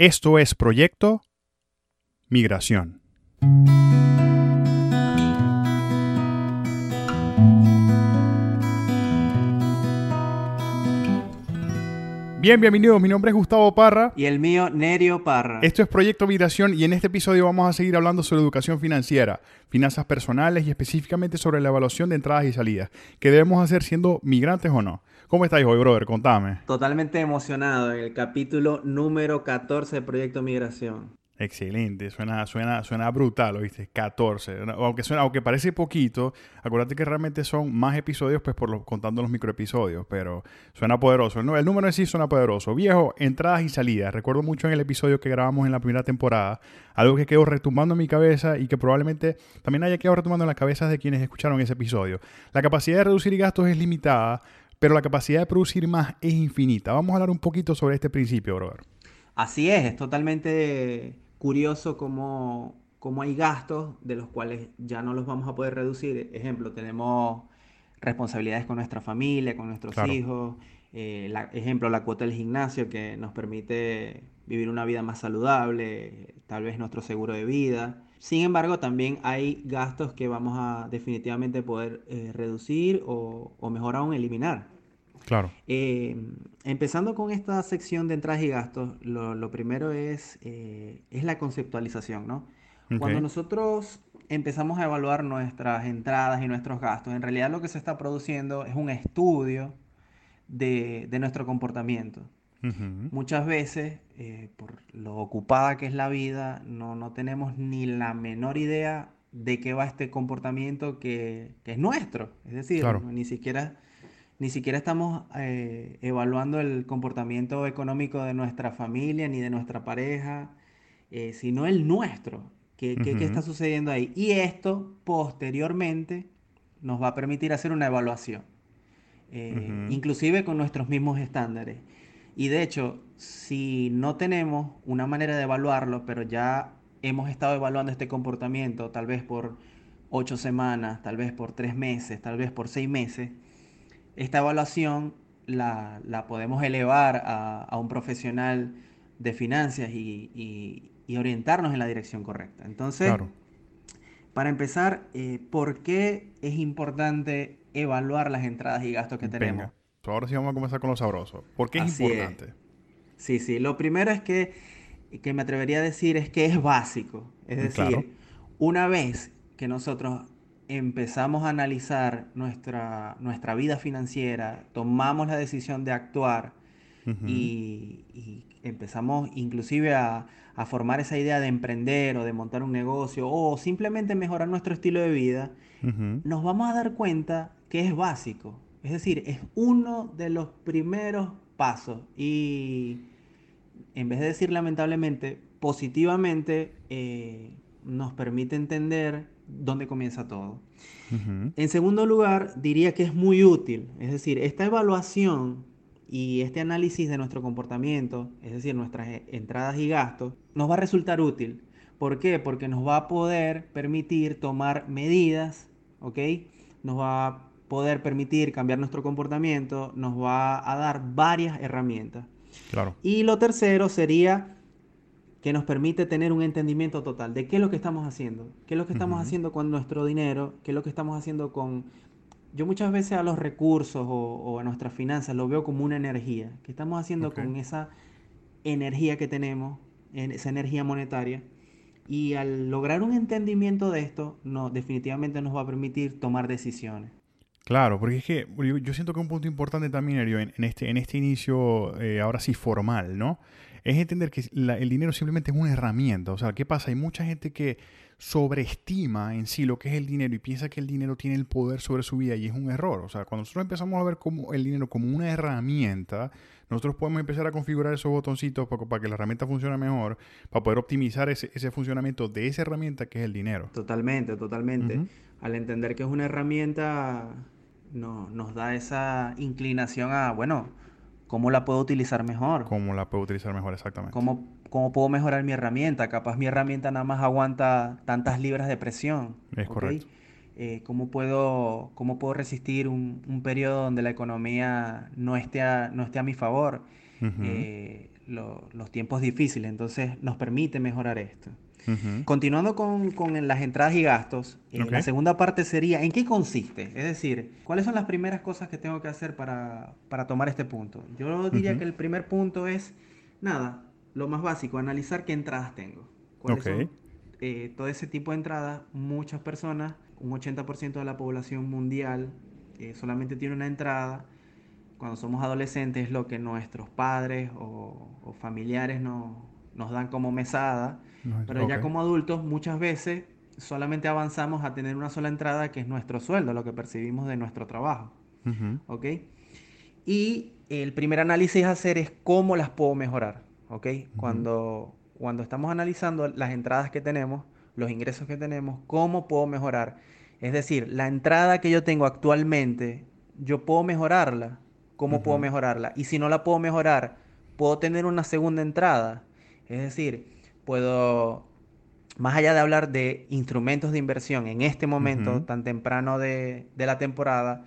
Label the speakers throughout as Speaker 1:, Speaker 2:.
Speaker 1: Esto es Proyecto Migración. Bien, bienvenidos. Mi nombre es Gustavo Parra.
Speaker 2: Y el mío, Nerio Parra.
Speaker 1: Esto es Proyecto Migración y en este episodio vamos a seguir hablando sobre educación financiera, finanzas personales y específicamente sobre la evaluación de entradas y salidas. ¿Qué debemos hacer siendo migrantes o no? ¿Cómo estáis hoy, brother? Contame.
Speaker 2: Totalmente emocionado en el capítulo número 14 de Proyecto Migración.
Speaker 1: Excelente, suena, suena, suena brutal, ¿oíste? 14. Aunque, suena, aunque parece poquito, acuérdate que realmente son más episodios, pues por contando los microepisodios, pero suena poderoso. El, el número en sí suena poderoso. Viejo, entradas y salidas. Recuerdo mucho en el episodio que grabamos en la primera temporada, algo que quedó retumbando en mi cabeza y que probablemente también haya quedado retumbando en las cabezas de quienes escucharon ese episodio. La capacidad de reducir gastos es limitada, pero la capacidad de producir más es infinita. Vamos a hablar un poquito sobre este principio, brother.
Speaker 2: Así es, es totalmente curioso cómo, cómo hay gastos de los cuales ya no los vamos a poder reducir. Ejemplo, tenemos responsabilidades con nuestra familia, con nuestros hijos. Eh, ejemplo, la cuota del gimnasio que nos permite vivir una vida más saludable, tal vez nuestro seguro de vida. Sin embargo, también hay gastos que vamos a definitivamente poder eh, reducir o, o, mejor aún eliminar.
Speaker 1: Claro.
Speaker 2: Eh, empezando con esta sección de entradas y gastos, lo, primero es, eh, es la conceptualización, ¿no? Cuando nosotros empezamos a evaluar nuestras entradas y nuestros gastos, en realidad lo que se está produciendo es un estudio de, nuestro comportamiento. Muchas veces, eh, por lo ocupada que es la vida, no, no, tenemos ni la menor idea de qué va este comportamiento que, que es nuestro. Es decir, ni siquiera ni siquiera estamos eh, evaluando el comportamiento económico de nuestra familia ni de nuestra pareja, eh, sino el nuestro. ¿Qué, está sucediendo ahí? Y esto posteriormente nos va a permitir hacer una evaluación, eh, inclusive con nuestros mismos estándares. Y de hecho, si no tenemos una manera de evaluarlo, pero ya hemos estado evaluando este comportamiento, tal vez por ocho semanas, tal vez por tres meses, tal vez por seis meses, esta evaluación la, podemos elevar a, un profesional de finanzas y, orientarnos en la dirección correcta. Entonces, para empezar, eh, ¿por qué es importante evaluar las entradas y gastos que tenemos?
Speaker 1: Ahora sí vamos a comenzar con lo sabroso. ¿Por qué es importante?
Speaker 2: Sí, sí. Lo primero es que, que me atrevería a decir es que es básico. Es decir, una vez que nosotros empezamos a analizar nuestra, nuestra vida financiera, tomamos la decisión de actuar y, empezamos inclusive a, formar esa idea de emprender o de montar un negocio o simplemente mejorar nuestro estilo de vida, nos vamos a dar cuenta que es básico. Es decir, es uno de los primeros pasos y en vez de decir lamentablemente, positivamente eh, nos permite entender dónde comienza todo. En segundo lugar, diría que es muy útil, es decir, esta evaluación y este análisis de nuestro comportamiento, es decir, nuestras e, entradas y gastos, nos va a resultar útil. ¿Por qué? Porque nos va a poder permitir tomar medidas, ¿ok? Nos va a poder permitir cambiar nuestro comportamiento, nos va a dar varias herramientas.
Speaker 1: Claro.
Speaker 2: Y lo tercero sería que nos permite tener un entendimiento total de qué es lo que estamos haciendo, qué es lo que estamos haciendo con nuestro dinero, qué es lo que estamos haciendo con... Yo muchas veces a los recursos o, a nuestras finanzas lo veo como una energía, qué estamos haciendo con esa energía que tenemos, esa energía monetaria. Y al lograr un entendimiento de esto, no, definitivamente nos va a permitir tomar decisiones.
Speaker 1: Claro, porque es que yo, siento que un punto importante también, en, en, este, en este inicio, eh, ahora sí formal, ¿no? es entender que el dinero simplemente es una herramienta. O sea, ¿qué pasa? Hay mucha gente que sobreestima en sí lo que es el dinero y piensa que el dinero tiene el poder sobre su vida y es un error. O sea, cuando nosotros empezamos a ver como el dinero como una herramienta, nosotros podemos empezar a configurar esos botoncitos para, que la herramienta funcione mejor, para poder optimizar ese, funcionamiento de esa herramienta que es el dinero.
Speaker 2: Totalmente, totalmente. Al entender que es una herramienta, no, nos da esa inclinación a, bueno, ¿Cómo la puedo utilizar mejor?
Speaker 1: ¿Cómo la puedo utilizar mejor, exactamente?
Speaker 2: ¿Cómo, ¿Cómo puedo mejorar mi herramienta? Capaz mi herramienta nada más aguanta tantas libras de presión.
Speaker 1: Es correcto.
Speaker 2: Eh, ¿cómo, puedo, ¿Cómo puedo resistir un, un, periodo donde la economía no esté a, no esté a mi favor? Eh, los tiempos difíciles, entonces nos permite mejorar esto. Continuando con, las entradas y gastos, eh, la segunda parte sería, ¿en qué consiste? Es decir, ¿cuáles son las primeras cosas que tengo que hacer para, tomar este punto? Yo diría que el primer punto es, nada, lo más básico, analizar qué entradas tengo. ¿Cuáles son eh, todo ese tipo de entradas? Muchas personas, un 80% de la población mundial eh, solamente tiene una entrada cuando somos adolescentes es lo que nuestros padres o, familiares nos dan como mesada, pero ya como adultos muchas veces solamente avanzamos a tener una sola entrada que es nuestro sueldo, lo que percibimos de nuestro trabajo. ¿Ok? Y el primer análisis a hacer es cómo las puedo mejorar. ¿Ok? cuando, cuando estamos analizando las entradas que tenemos, los ingresos que tenemos, cómo puedo mejorar. Es decir, la entrada que yo tengo actualmente, yo puedo mejorarla cómo puedo mejorarla. Y si no la puedo mejorar, puedo tener una segunda entrada. Es decir, puedo, más allá de hablar de instrumentos de inversión en este momento tan temprano de, la temporada,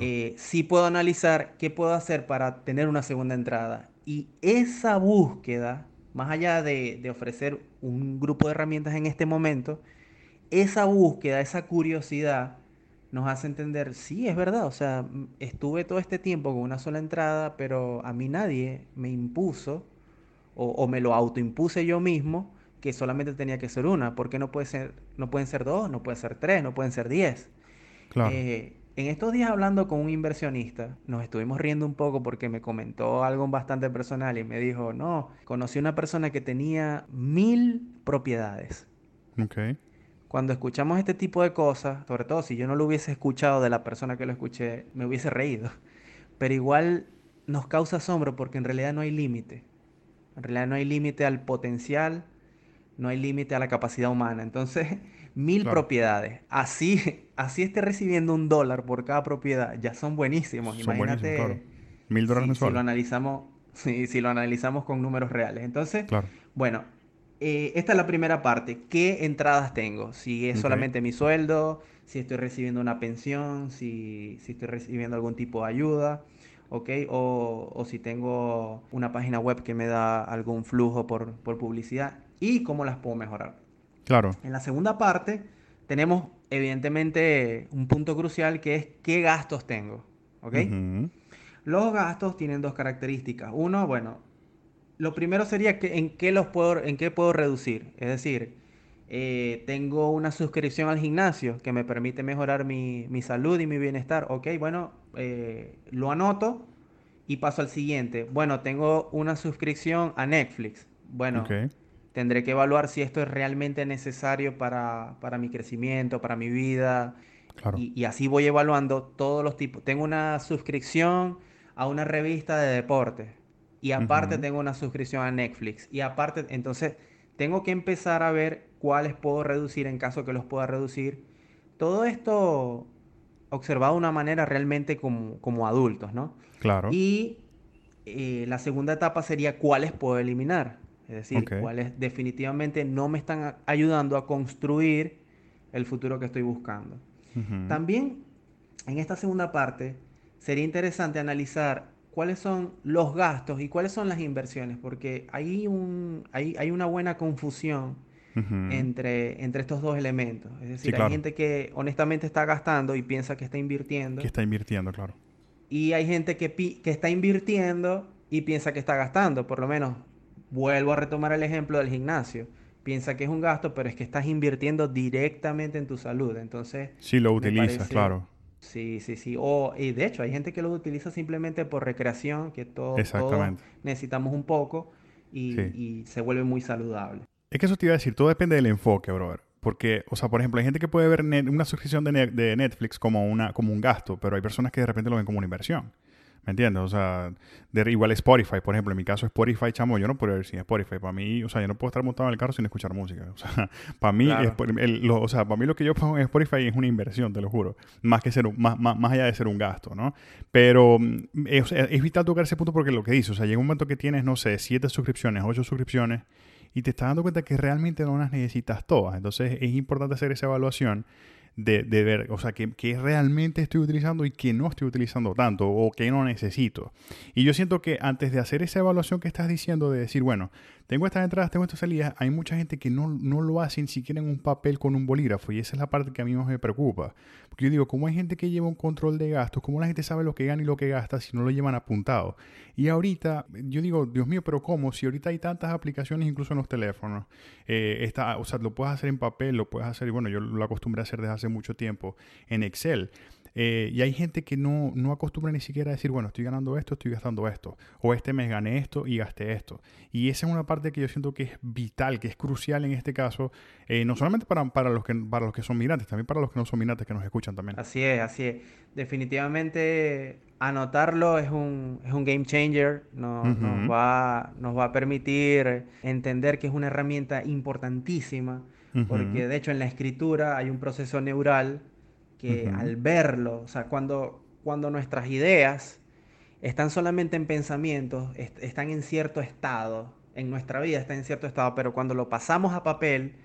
Speaker 2: eh, sí puedo analizar qué puedo hacer para tener una segunda entrada. Y esa búsqueda, más allá de, de ofrecer un grupo de herramientas en este momento, esa búsqueda, esa curiosidad, nos hace entender, sí, es verdad, o sea, estuve todo este tiempo con una sola entrada, pero a mí nadie me impuso o, me lo autoimpuse yo mismo que solamente tenía que ser una, porque no puede ser, no pueden ser dos, no pueden ser tres, no pueden ser diez. Claro. Eh, en estos días hablando con un inversionista, nos estuvimos riendo un poco porque me comentó algo bastante personal y me dijo, no, conocí una persona que tenía mil propiedades.
Speaker 1: Okay
Speaker 2: cuando escuchamos este tipo de cosas, sobre todo si yo no lo hubiese escuchado de la persona que lo escuché, me hubiese reído. Pero igual nos causa asombro porque en realidad no hay límite. En realidad no hay límite al potencial, no hay límite a la capacidad humana. Entonces, mil propiedades. Así, así esté recibiendo un dólar por cada propiedad, ya son buenísimos. Imagínate.
Speaker 1: Mil dólares
Speaker 2: si, lo analizamos, si, si lo analizamos con números reales. Entonces, bueno, eh, esta es la primera parte. ¿Qué entradas tengo? Si es solamente mi sueldo, si estoy recibiendo una pensión, si, estoy recibiendo algún tipo de ayuda, ¿ok? O, si tengo una página web que me da algún flujo por, publicidad y cómo las puedo mejorar.
Speaker 1: Claro.
Speaker 2: En la segunda parte tenemos evidentemente un punto crucial que es qué gastos tengo, ¿ok? Los gastos tienen dos características. Uno, bueno, lo primero sería que en qué los puedo, en qué puedo reducir. Es decir, eh, tengo una suscripción al gimnasio que me permite mejorar mi, salud y mi bienestar. Ok, bueno, eh, lo anoto y paso al siguiente. Bueno, tengo una suscripción a Netflix. Bueno, tendré que evaluar si esto es realmente necesario para, mi crecimiento, para mi vida. Y, y, así voy evaluando todos los tipos. Tengo una suscripción a una revista de deportes y aparte tengo una suscripción a Netflix y aparte, entonces tengo que empezar a ver cuáles puedo reducir en caso que los pueda reducir. Todo esto observado de una manera realmente como, como adultos, ¿no?
Speaker 1: Claro.
Speaker 2: Y eh, la segunda etapa sería cuáles puedo eliminar. Es decir, cuáles definitivamente no me están ayudando a construir el futuro que estoy buscando. También en esta segunda parte sería interesante analizar cuáles son los gastos y cuáles son las inversiones, porque hay, un, hay, hay una buena confusión entre, entre estos dos elementos. Es decir, hay gente que honestamente está gastando y piensa que está invirtiendo.
Speaker 1: Que está invirtiendo, claro.
Speaker 2: Y hay gente que, que está invirtiendo y piensa que está gastando. Por lo menos, vuelvo a retomar el ejemplo del gimnasio. Piensa que es un gasto, pero es que estás invirtiendo directamente en tu salud. Entonces...
Speaker 1: Sí, lo utilizas, claro.
Speaker 2: Sí, sí, sí. O, y de hecho, hay gente que lo utiliza simplemente por recreación, que todos necesitamos un poco y, se vuelve muy saludable.
Speaker 1: Es que eso te iba a decir, todo depende del enfoque, brother. Porque, o sea, por ejemplo, hay gente que puede ver una suscripción de, de, Netflix como, una, como un gasto, pero hay personas que de repente lo ven como una inversión. ¿Me entiendes? O sea, de, igual Spotify, por ejemplo, en mi caso Spotify, chamo, yo no puedo ver sin Spotify. Para mí, o sea, yo no puedo estar montado en el carro sin escuchar música. O sea, para mí, lo, o sea, para mí lo que yo pongo en Spotify es una inversión, te lo juro. Más que ser más, más, allá de ser un gasto, ¿no? Pero mm, es, es, vital tocar ese punto porque lo que dice, o sea, llega un momento que tienes, no sé, siete suscripciones, ocho suscripciones y te estás dando cuenta que realmente no las necesitas todas. Entonces es importante hacer esa evaluación de, de ver, o sea, que, que, realmente estoy utilizando y que no estoy utilizando tanto o que no necesito. Y yo siento que antes de hacer esa evaluación que estás diciendo, de decir, bueno, tengo estas entradas, tengo estas salidas, hay mucha gente que no, no lo hace ni siquiera en un papel con un bolígrafo y esa es la parte que a mí más me preocupa. Porque yo digo, ¿cómo hay gente que lleva un control de gastos? ¿Cómo la gente sabe lo que gana y lo que gasta si no lo llevan apuntado? Y ahorita, yo digo, Dios mío, pero ¿cómo? Si ahorita hay tantas aplicaciones incluso en los teléfonos, eh, o sea, lo puedes hacer en papel, lo puedes hacer, y bueno, yo lo acostumbré a hacer desde hace mucho tiempo en Excel. Eh, y hay gente que no, no acostumbra ni siquiera a decir, bueno, estoy ganando esto, estoy gastando esto. O este mes gané esto y gasté esto. Y esa es una parte que yo siento que es vital, que es crucial en este caso, eh, no solamente para, para, los que, para los que son migrantes, también para los que no son migrantes que nos escuchan también.
Speaker 2: Así es, así es. Definitivamente anotarlo es un, es un game changer, nos, nos, va, nos va a permitir entender que es una herramienta importantísima, porque de hecho en la escritura hay un proceso neural que al verlo, o sea, cuando, cuando nuestras ideas están solamente en pensamientos, están en cierto estado, en nuestra vida está en cierto estado, pero cuando lo pasamos a papel,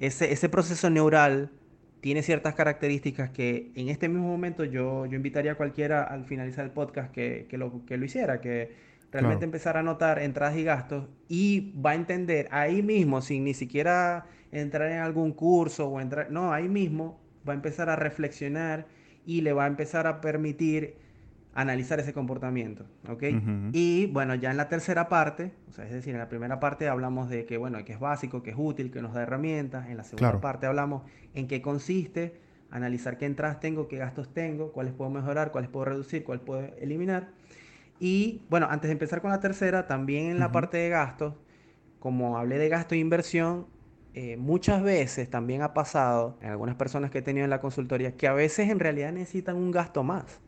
Speaker 2: ese, ese proceso neural tiene ciertas características que en este mismo momento yo, yo invitaría a cualquiera al finalizar el podcast que, que, lo, que lo hiciera, que realmente empezara a notar entradas y gastos y va a entender ahí mismo, sin ni siquiera entrar en algún curso o entrar, no, ahí mismo va a empezar a reflexionar y le va a empezar a permitir analizar ese comportamiento, ¿ok? Y bueno, ya en la tercera parte, o sea, es decir, en la primera parte hablamos de que, bueno, que es básico, que es útil, que nos da herramientas, en la segunda parte hablamos en qué consiste, analizar qué entradas tengo, qué gastos tengo, cuáles puedo mejorar, cuáles puedo reducir, cuáles puedo eliminar. Y bueno, antes de empezar con la tercera, también en la parte de gastos, como hablé de gasto e inversión, eh, muchas veces también ha pasado en algunas personas que he tenido en la consultoría que a veces en realidad necesitan un gasto más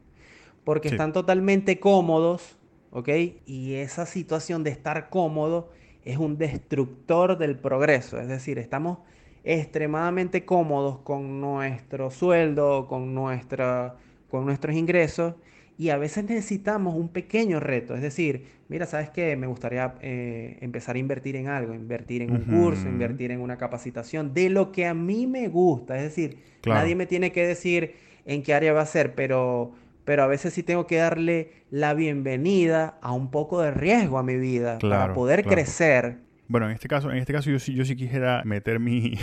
Speaker 2: porque están totalmente cómodos, ¿ok? Y esa situación de estar cómodo es un destructor del progreso, es decir, estamos extremadamente cómodos con nuestro sueldo, con, nuestra, con nuestros ingresos y a veces necesitamos un pequeño reto, es decir, mira, ¿sabes qué? Me gustaría eh, empezar a invertir en algo, invertir en un curso, invertir en una capacitación, de lo que a mí me gusta, es decir, nadie me tiene que decir en qué área va a ser, pero, pero a veces sí tengo que darle la bienvenida a un poco de riesgo a mi vida para poder crecer.
Speaker 1: Bueno, en este caso, en este caso yo, yo sí quisiera meter mi,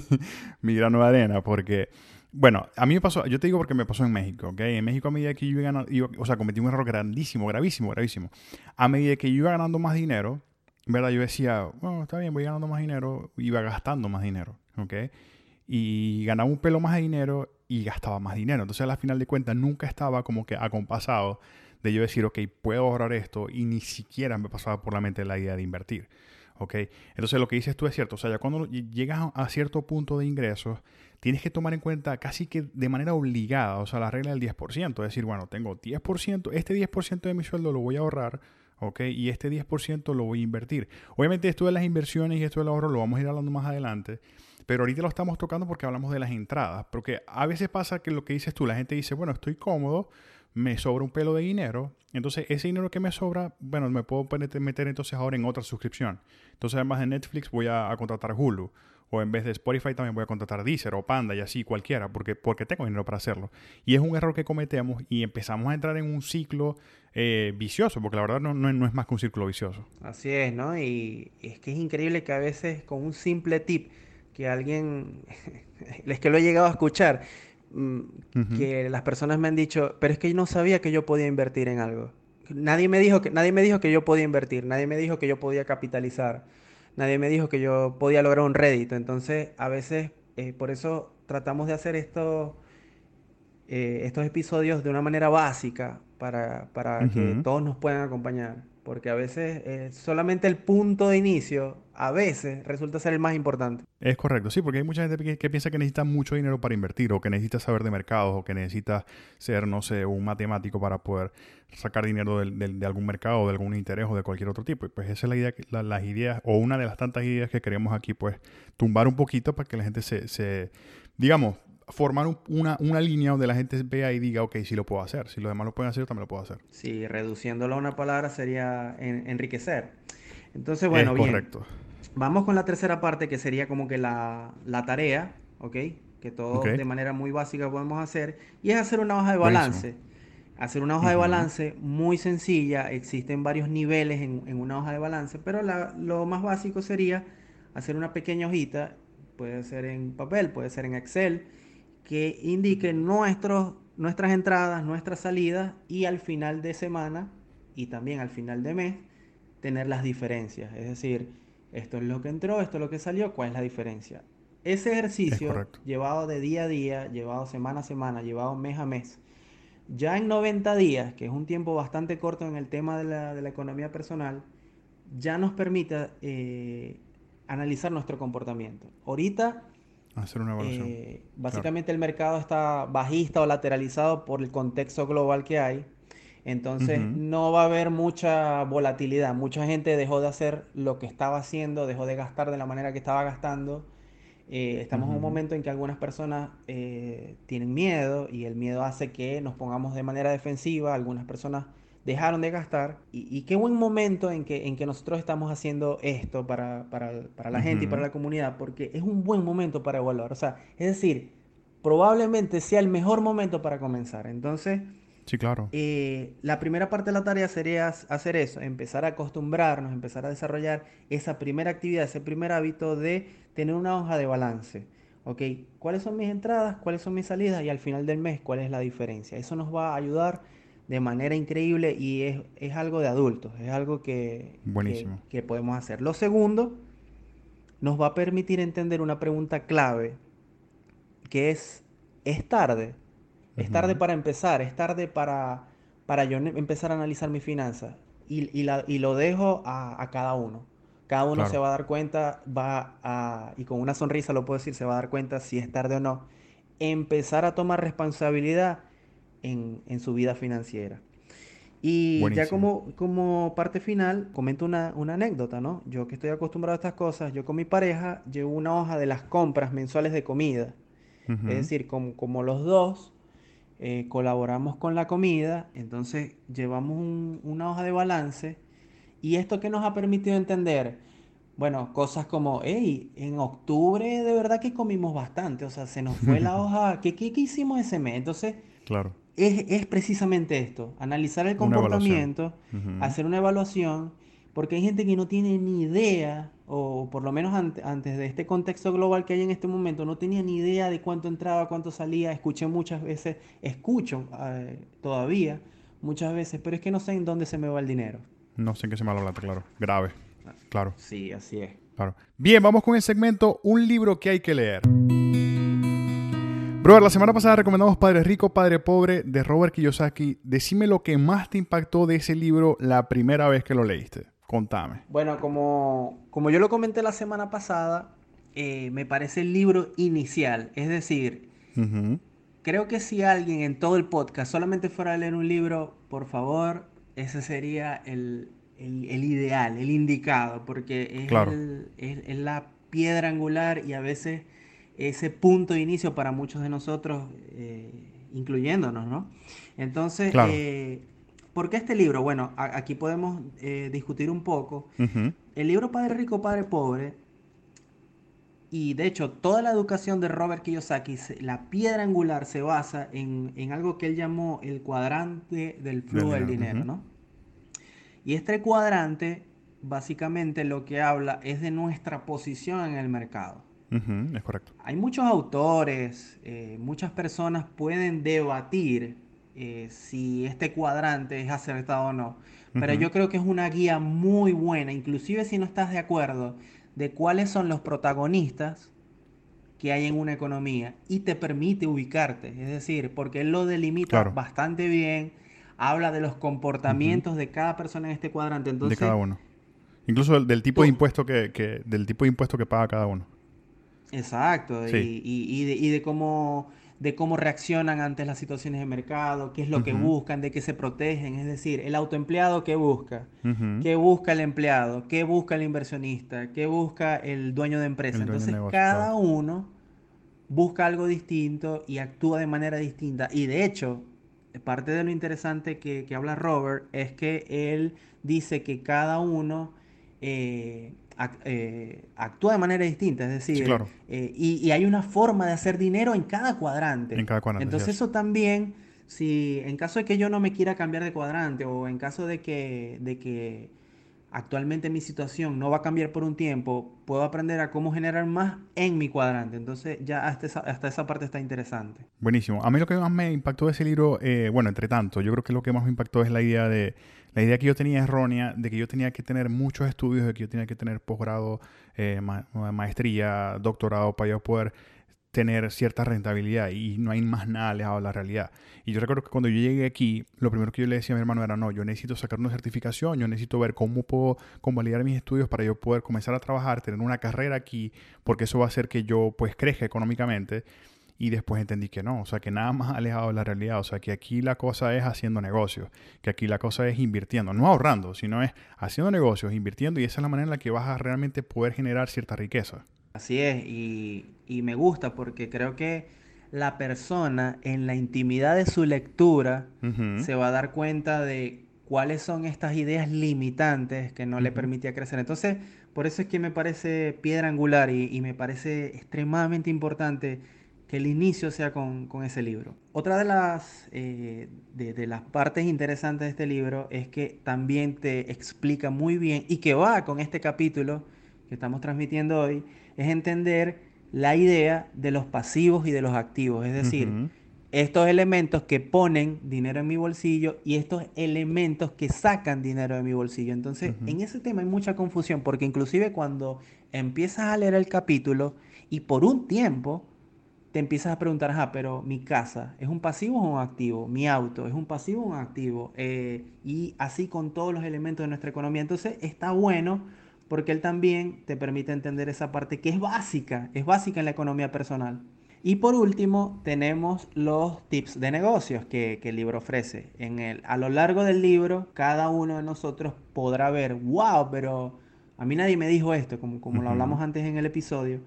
Speaker 1: mi grano de arena porque bueno, a mí me pasó, yo te digo porque me pasó en México, ¿ok? En México a medida que yo iba ganando, o sea, cometí un error grandísimo, gravísimo, gravísimo. A medida que yo iba ganando más dinero, ¿verdad? Yo decía, bueno, está bien, voy ganando más dinero, iba gastando más dinero, ¿ok? Y ganaba un pelo más de dinero y gastaba más dinero. Entonces, a la final de cuentas, nunca estaba como que acompasado de yo decir, ok, puedo ahorrar esto y ni siquiera me pasaba por la mente la idea de invertir. ¿ok? Entonces lo que dices tú es cierto, o sea, ya cuando llegas a cierto punto de ingresos, tienes que tomar en cuenta casi que de manera obligada, o sea, la regla del 10%, es decir, bueno, tengo 10%, este 10% de mi sueldo lo voy a ahorrar, ¿ok? Y este 10% lo voy a invertir. Obviamente esto de las inversiones y esto del ahorro lo vamos a ir hablando más adelante, pero ahorita lo estamos tocando porque hablamos de las entradas, porque a veces pasa que lo que dices tú, la gente dice, bueno, estoy cómodo, me sobra un pelo de dinero, entonces ese dinero que me sobra, bueno, me puedo meter entonces ahora en otra suscripción. Entonces además de Netflix voy a, a contratar Hulu o en vez de Spotify también voy a contratar Deezer o Panda y así cualquiera, porque, porque tengo dinero para hacerlo. Y es un error que cometemos y empezamos a entrar en un ciclo eh, vicioso, porque la verdad no, no, es más que un círculo vicioso.
Speaker 2: Así es, ¿no? Y es que es increíble que a veces con un simple tip que alguien, es que lo he llegado a escuchar, mm, que las personas me han dicho, pero es que yo no sabía que yo podía invertir en algo. Nadie me dijo que, nadie me dijo que yo podía invertir, nadie me dijo que yo podía capitalizar nadie me dijo que yo podía lograr un rédito. Entonces, a veces, eh, por eso tratamos de hacer estos, eh, estos episodios de una manera básica para, que todos nos puedan acompañar. Porque a veces eh, solamente el punto de inicio, a veces, resulta ser el más importante.
Speaker 1: Es correcto, sí, porque hay mucha gente que, piensa que necesita mucho dinero para invertir, o que necesita saber de mercados, o que necesita ser, no sé, un matemático para poder sacar dinero de algún mercado, de algún interés o de cualquier otro tipo. Y pues esa es la idea, las ideas, o una de las tantas ideas que queremos aquí, pues, tumbar un poquito para que la gente se, se digamos, formar una, una, línea donde la gente vea y diga, ok, sí lo puedo hacer. Si los demás lo pueden hacer, yo también lo puedo hacer.
Speaker 2: Sí, reduciéndolo a una palabra sería enriquecer. Entonces, bueno, bien. Correcto. Vamos con la tercera parte que sería como que la, la tarea, ¿ok? que todos de manera muy básica podemos hacer, y es hacer una hoja de balance. Hacer una hoja de balance muy sencilla, existen varios niveles en, una hoja de balance, pero lo más básico sería hacer una pequeña hojita, puede ser en papel, puede ser en Excel, que indique nuestros, nuestras entradas, nuestras salidas y al final de semana y también al final de mes tener las diferencias. Es decir, esto es lo que entró, esto es lo que salió, ¿cuál es la diferencia? Ese ejercicio llevado de día a día, llevado semana a semana, llevado mes a mes, ya en 90 días, que es un tiempo bastante corto en el tema de la, economía personal, ya nos permite eh, analizar nuestro comportamiento. Ahorita,
Speaker 1: Hacer una evaluación.
Speaker 2: Eh, básicamente el mercado está bajista o lateralizado por el contexto global que hay. Entonces no va a haber mucha volatilidad. Mucha gente dejó de hacer lo que estaba haciendo, dejó de gastar de la manera que estaba gastando. Eh, estamos en un momento en que algunas personas eh, tienen miedo y el miedo hace que nos pongamos de manera defensiva. Algunas personas dejaron de gastar. Y, qué buen momento en que, en que nosotros estamos haciendo esto para, la gente y para la comunidad, porque es un buen momento para evaluar. O sea, es decir, probablemente sea el mejor momento para comenzar. Entonces,
Speaker 1: Sí, claro.
Speaker 2: Eh, la primera parte de la tarea sería hacer eso, empezar a acostumbrarnos, empezar a desarrollar esa primera actividad, ese primer hábito de tener una hoja de balance. ¿Ok? ¿Cuáles son mis entradas? ¿Cuáles son mis salidas? Y al final del mes, ¿cuál es la diferencia? Eso nos va a ayudar de manera increíble y es, algo de adultos, es algo que,
Speaker 1: Buenísimo.
Speaker 2: que podemos hacer. Lo segundo, nos va a permitir entender una pregunta clave, que es, ¿es tarde? Es tarde para empezar, es tarde para, para yo empezar a analizar mis finanzas. Y, y, lo dejo a, cada uno. Cada uno se va a dar cuenta, va a, y con una sonrisa lo puedo decir, se va a dar cuenta si es tarde o no. Empezar a tomar responsabilidad en, en su vida financiera. Y ya como, como parte final, comento una, una, anécdota, ¿no? Yo que estoy acostumbrado a estas cosas, yo con mi pareja llevo una hoja de las compras mensuales de comida. Es decir, como, como los dos eh, colaboramos con la comida, entonces llevamos una hoja de balance y esto que nos ha permitido entender, bueno, cosas como, hey, en octubre de verdad que comimos bastante, o sea, se nos fue la hoja, ¿qué, qué, hicimos ese mes? Entonces,
Speaker 1: claro.
Speaker 2: es, es precisamente esto, analizar el comportamiento, hacer una evaluación, porque hay gente que no tiene ni idea o por lo menos antes de este contexto global que hay en este momento, no tenía ni idea de cuánto entraba, cuánto salía, escuché muchas veces, escucho eh, todavía muchas veces, pero es que no sé en dónde se me va el dinero.
Speaker 1: No sé en qué se me va la plata, claro. Grave. Claro.
Speaker 2: Sí, así es.
Speaker 1: Claro. Bien, vamos con el segmento Un libro que hay que leer. Brother, la semana pasada recomendamos Padre Rico, Padre Pobre de Robert Kiyosaki. Decime lo que más te impactó de ese libro la primera vez que lo leíste. Contame.
Speaker 2: Bueno, como, como yo lo comenté la semana pasada, eh, me parece el libro inicial. Es decir, creo que si alguien en todo el podcast solamente fuera a leer un libro, por favor, ese sería el, ideal, el indicado, porque es, es, la piedra angular y a veces ese punto de inicio para muchos de nosotros, eh, incluyéndonos, ¿no? Entonces, eh, ¿Por qué este libro? Bueno, aquí podemos eh, discutir un poco. El libro Padre Rico, Padre Pobre, y de hecho toda la educación de Robert Kiyosaki, la piedra angular se basa en, algo que él llamó el cuadrante del flujo del dinero, ¿no? Y este cuadrante básicamente lo que habla es de nuestra posición en el mercado.
Speaker 1: es correcto.
Speaker 2: Hay muchos autores, eh, muchas personas pueden debatir eh, si este cuadrante es acertado o no. Pero yo creo que es una guía muy buena, inclusive si no estás de acuerdo, de cuáles son los protagonistas que hay en una economía y te permite ubicarte. Es decir, porque él lo delimita bastante bien, habla de los comportamientos de cada persona en este cuadrante. Entonces,
Speaker 1: de cada uno. Incluso del, tipo de impuesto que, del tipo de impuesto que paga cada uno.
Speaker 2: Exacto. y de cómo de cómo reaccionan ante las situaciones de mercado, qué es lo que buscan, de qué se protegen. Es decir, el autoempleado, ¿qué busca? ¿Qué busca el empleado? ¿Qué busca el inversionista? ¿Qué busca el dueño de empresa? Entonces, cada uno busca algo distinto y actúa de manera distinta. Y de hecho, parte de lo interesante que, habla Robert es que él dice que cada uno... Eh, eh, actúa de manera distinta, es decir, eh, y, hay una forma de hacer dinero en cada cuadrante.
Speaker 1: En cada cuadrante.
Speaker 2: Entonces eso también, si en caso de que yo no me quiera cambiar de cuadrante o en caso de que, de que actualmente mi situación no va a cambiar por un tiempo, puedo aprender a cómo generar más en mi cuadrante. Entonces ya hasta esa, hasta esa parte está interesante.
Speaker 1: Buenísimo. A mí lo que más me impactó de ese libro, eh, bueno, entre tanto, yo creo que lo que más me impactó es la idea de, la idea que yo tenía errónea de que yo tenía que tener muchos estudios, de que yo tenía que tener posgrado, eh, maestría, doctorado para yo poder tener cierta rentabilidad y no hay más nada alejado de la realidad. Y yo recuerdo que cuando yo llegué aquí, lo primero que yo le decía a mi hermano era, no, yo necesito sacar una certificación, yo necesito ver cómo puedo convalidar mis estudios para yo poder comenzar a trabajar, tener una carrera aquí, porque eso va a hacer que yo pues crezca económicamente. Y después entendí que no, o sea, que nada más alejado de la realidad, o sea, que aquí la cosa es haciendo negocios, que aquí la cosa es invirtiendo, no ahorrando, sino es haciendo negocios, invirtiendo y esa es la manera en la que vas a realmente poder generar cierta riqueza.
Speaker 2: Así es, y, me gusta porque creo que la persona en la intimidad de su lectura se va a dar cuenta de cuáles son estas ideas limitantes que no le permitía crecer. Entonces, por eso es que me parece piedra angular y, me parece extremadamente importante que el inicio sea con, ese libro. Otra de las, eh, de las partes interesantes de este libro es que también te explica muy bien y que va con este capítulo que estamos transmitiendo hoy, es entender la idea de los pasivos y de los activos. Es decir, estos elementos que ponen dinero en mi bolsillo y estos elementos que sacan dinero de mi bolsillo. Entonces, en ese tema hay mucha confusión porque inclusive cuando empiezas a leer el capítulo y por un tiempo te empiezas a preguntar, ajá, pero mi casa es un pasivo o un activo, mi auto es un pasivo o un activo, eh, y así con todos los elementos de nuestra economía. Entonces, está bueno porque él también te permite entender esa parte que es básica, es básica en la economía personal. Y por último, tenemos los tips de negocios que, el libro ofrece. En el, a lo largo del libro, cada uno de nosotros podrá ver, wow, pero a mí nadie me dijo esto, como, como lo hablamos antes en el episodio.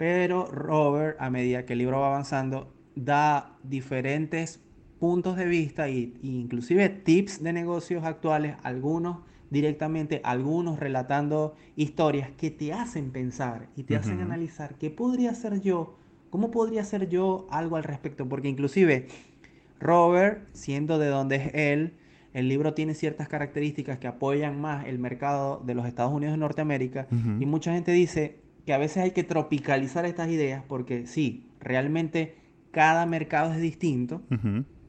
Speaker 2: Pero Robert, a medida que el libro va avanzando, da diferentes puntos de vista e inclusive tips de negocios actuales, algunos directamente algunos relatando historias que te hacen pensar y te hacen analizar qué podría ser yo, cómo podría ser yo algo al respecto, porque inclusive Robert, siendo de donde es él, el libro tiene ciertas características que apoyan más el mercado de los Estados Unidos de Norteamérica y mucha gente dice que a veces hay que tropicalizar estas ideas porque sí, realmente cada mercado es distinto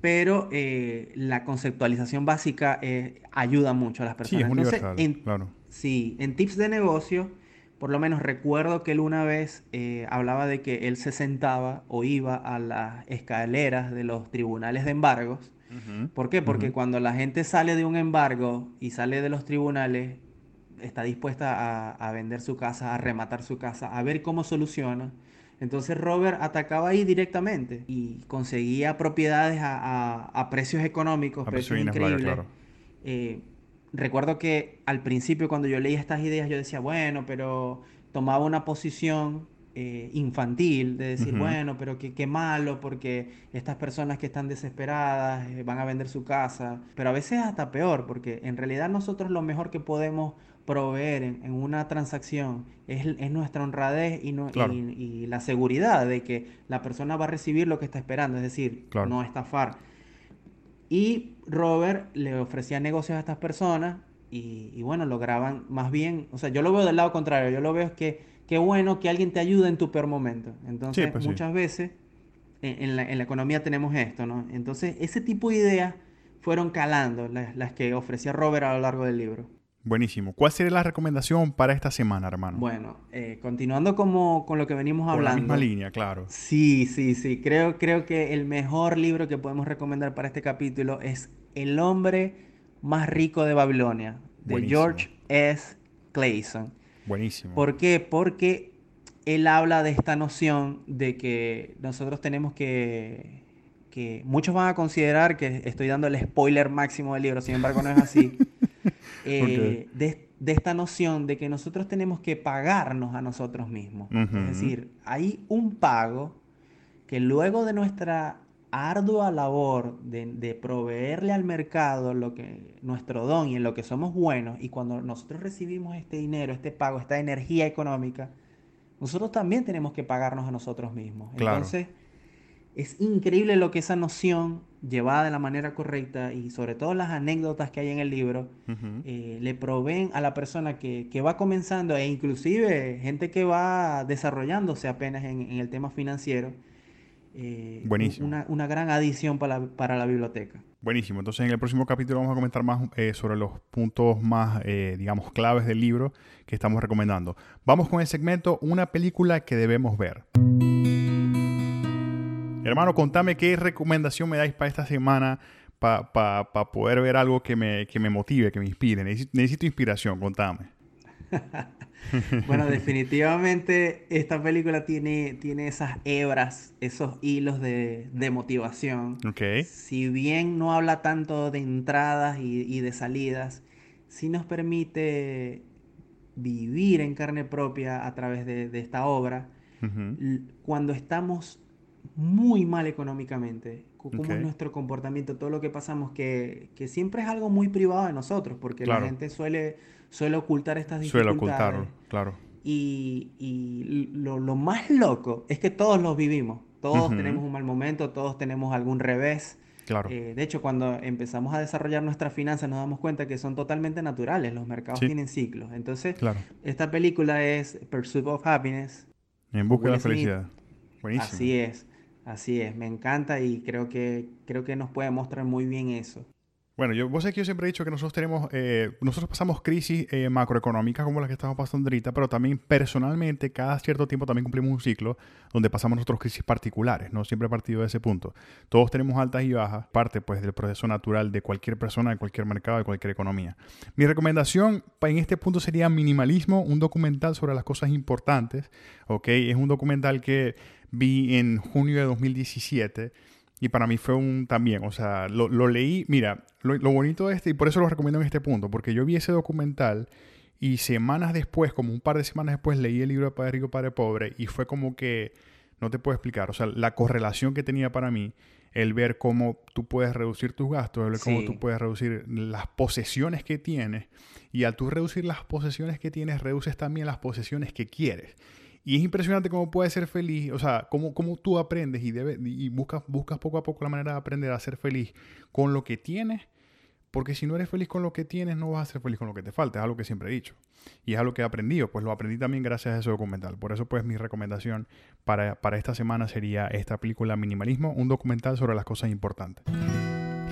Speaker 2: pero eh, la conceptualización básica eh, ayuda mucho a las personas.
Speaker 1: Sí, es universal,
Speaker 2: en,
Speaker 1: claro.
Speaker 2: Sí, en tips de negocio, por lo menos recuerdo que él una vez eh, hablaba de que él se sentaba o iba a las escaleras de los tribunales de embargos. ¿Por qué? Porque cuando la gente sale de un embargo y sale de los tribunales, está dispuesta a vender su casa, a rematar su casa, a ver cómo soluciona entonces Robert atacaba ahí directamente y conseguía propiedades a, precios económicos, a precios increíbles. Eh, recuerdo que al principio cuando yo leía estas ideas yo decía, bueno, pero tomaba una posición eh, infantil de decir, bueno, pero qué, malo porque estas personas que están desesperadas eh, van a vender su casa. Pero a veces hasta peor porque en realidad nosotros lo mejor que podemos proveer en, una transacción es, nuestra honradez y, no, y, la seguridad de que la persona va a recibir lo que está esperando, es decir, no estafar. Y Robert le ofrecía negocios a estas personas y, bueno, lograban más bien, o sea, yo lo veo del lado contrario, yo lo veo es que qué bueno que alguien te ayude en tu peor momento. Entonces, pues muchas veces en, la, economía tenemos esto, ¿no? Entonces, ese tipo de ideas fueron calando las que ofrecía Robert a lo largo del libro.
Speaker 1: Buenísimo. ¿Cuál sería la recomendación para esta semana, hermano?
Speaker 2: Bueno, eh, continuando como, con lo que venimos hablando.
Speaker 1: Por la misma línea, claro.
Speaker 2: Sí, sí, sí. Creo, creo que el mejor libro que podemos recomendar para este capítulo es El hombre más rico de Babilonia, de George S. Clayson.
Speaker 1: Buenísimo.
Speaker 2: ¿Por qué? Porque él habla de esta noción de que nosotros tenemos que que muchos van a considerar que estoy dando el spoiler máximo del libro, sin embargo no es así. Eh, de, esta noción de que nosotros tenemos que pagarnos a nosotros mismos. Es decir, hay un pago que luego de nuestra ardua labor de, proveerle al mercado lo que, nuestro don y en lo que somos buenos, y cuando nosotros recibimos este dinero, este pago, esta energía económica, nosotros también tenemos que pagarnos a nosotros mismos. Entonces, es increíble lo que esa noción llevada de la manera correcta y sobre todo las anécdotas que hay en el libro eh, le proveen a la persona que, va comenzando e inclusive gente que va desarrollándose apenas en, el tema financiero. Eh, una, una, gran adición para la, para la, biblioteca.
Speaker 1: Buenísimo. Entonces en el próximo capítulo vamos a comentar más eh, sobre los puntos más, digamos, claves del libro que estamos recomendando. Vamos con el segmento Una película que debemos ver. Hermano, contame qué recomendación me dais para esta semana para poder ver algo que me, que me motive, que me inspire. Necesito, inspiración, contame.
Speaker 2: bueno, definitivamente esta película tiene, tiene esas hebras, esos hilos de, motivación.
Speaker 1: Okay.
Speaker 2: Si bien no habla tanto de entradas y, de salidas, sí nos permite vivir en carne propia a través de, esta obra. Cuando estamos muy mal económicamente, cómo es nuestro comportamiento, todo lo que pasamos, que, siempre es algo muy privado de nosotros, porque la gente suele, suele ocultar estas dificultades.
Speaker 1: Suele ocultarlo, claro.
Speaker 2: Y, lo, más loco es que todos los vivimos, todos tenemos un mal momento, todos tenemos algún revés.
Speaker 1: Claro.
Speaker 2: Eh, de hecho, cuando empezamos a desarrollar nuestras finanzas nos damos cuenta que son totalmente naturales, los mercados tienen ciclos. Entonces, esta película es Pursuit of Happiness.
Speaker 1: En busca de la felicidad. Buenísimo.
Speaker 2: Así es. Así es, me encanta y creo que, creo que nos puede mostrar muy bien eso.
Speaker 1: Bueno, yo, vos sabés que yo siempre he dicho que nosotros tenemos, eh, nosotros pasamos crisis eh, macroeconómicas como las que estamos pasando ahorita, pero también personalmente cada cierto tiempo también cumplimos un ciclo donde pasamos nosotros crisis particulares, ¿no? Siempre he partido de ese punto. Todos tenemos altas y bajas, parte pues del proceso natural de cualquier persona, de cualquier mercado, de cualquier economía. Mi recomendación en este punto sería Minimalismo, un documental sobre las cosas importantes, ¿ok? Es un documental que vi en junio de 2017 y para mí fue un también, o sea, lo, leí, mira, lo, bonito de este, y por eso lo recomiendo en este punto, porque yo vi ese documental y semanas después, como un par de semanas después, leí el libro de Padre Rico, Padre Pobre y fue como que, no te puedo explicar, o sea, la correlación que tenía para mí, el ver cómo tú puedes reducir tus gastos, el ver cómo tú puedes reducir las posesiones que tienes y al tú reducir las posesiones que tienes, reduces también las posesiones que quieres. Y es impresionante cómo puedes ser feliz, o sea, cómo, cómo tú aprendes y, debe, y buscas, buscas poco a poco la manera de aprender a ser feliz con lo que tienes, porque si no eres feliz con lo que tienes, no vas a ser feliz con lo que te falta, es algo que siempre he dicho. Y es algo que he aprendido, pues lo aprendí también gracias a ese documental. Por eso, pues mi recomendación para, para esta semana sería esta película Minimalismo, un documental sobre las cosas importantes.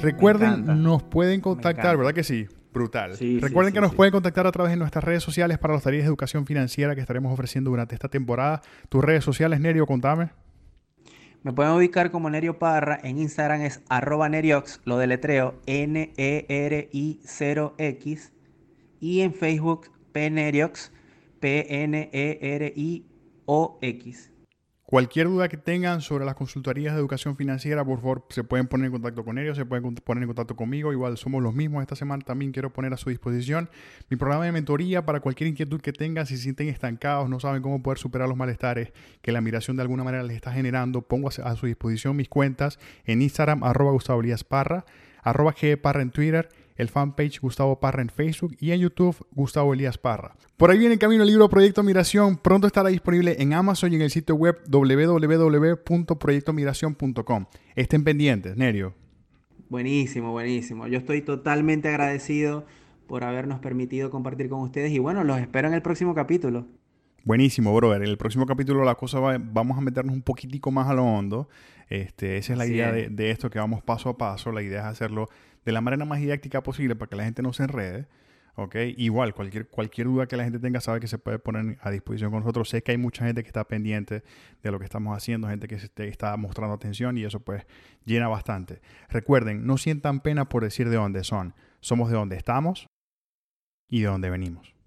Speaker 1: Recuerden, nos pueden contactar, ¿verdad que sí? Brutal. Recuerden que nos pueden contactar a través de nuestras redes sociales para los talleres de educación financiera que estaremos ofreciendo durante esta temporada. Tus redes sociales, Nerio, contame.
Speaker 2: Me pueden ubicar como Nerio Parra. En Instagram es arroba Neriox, lo deletreo N-E-R-I-0-X. Y en Facebook, P-Neriox, P-N-E-R-I-O-X.
Speaker 1: Cualquier duda que tengan sobre las consultorías de educación financiera, por favor, se pueden poner en contacto con ellos, se pueden poner en contacto conmigo. Igual somos los mismos. Esta semana también quiero poner a su disposición mi programa de mentoría para cualquier inquietud que tengan. Si se sienten estancados, no saben cómo poder superar los malestares que la migración de alguna manera les está generando, pongo a su disposición mis cuentas en Instagram, arroba Gustavo Parra, arroba Parra en Twitter el fanpage Gustavo Parra en Facebook y en YouTube Gustavo Elías Parra. Por ahí viene en camino el libro Proyecto Migración. Pronto estará disponible en Amazon y en el sitio web www.proyectomigración.com. Estén pendientes, Nerio.
Speaker 2: Buenísimo, buenísimo. Yo estoy totalmente agradecido por habernos permitido compartir con ustedes y bueno, los espero en el próximo capítulo.
Speaker 1: Buenísimo, brother. En el próximo capítulo la cosa va, vamos a meternos un poquitico más a lo hondo. Este, esa es la idea de, de, esto, que vamos paso a paso. La idea es hacerlo de la manera más didáctica posible para que la gente no se enrede. ¿ok? Igual, cualquier, cualquier duda que la gente tenga sabe que se puede poner a disposición con nosotros. Sé que hay mucha gente que está pendiente de lo que estamos haciendo, gente que está mostrando atención y eso pues llena bastante. Recuerden, no sientan pena por decir de dónde son. Somos de dónde estamos y de dónde venimos.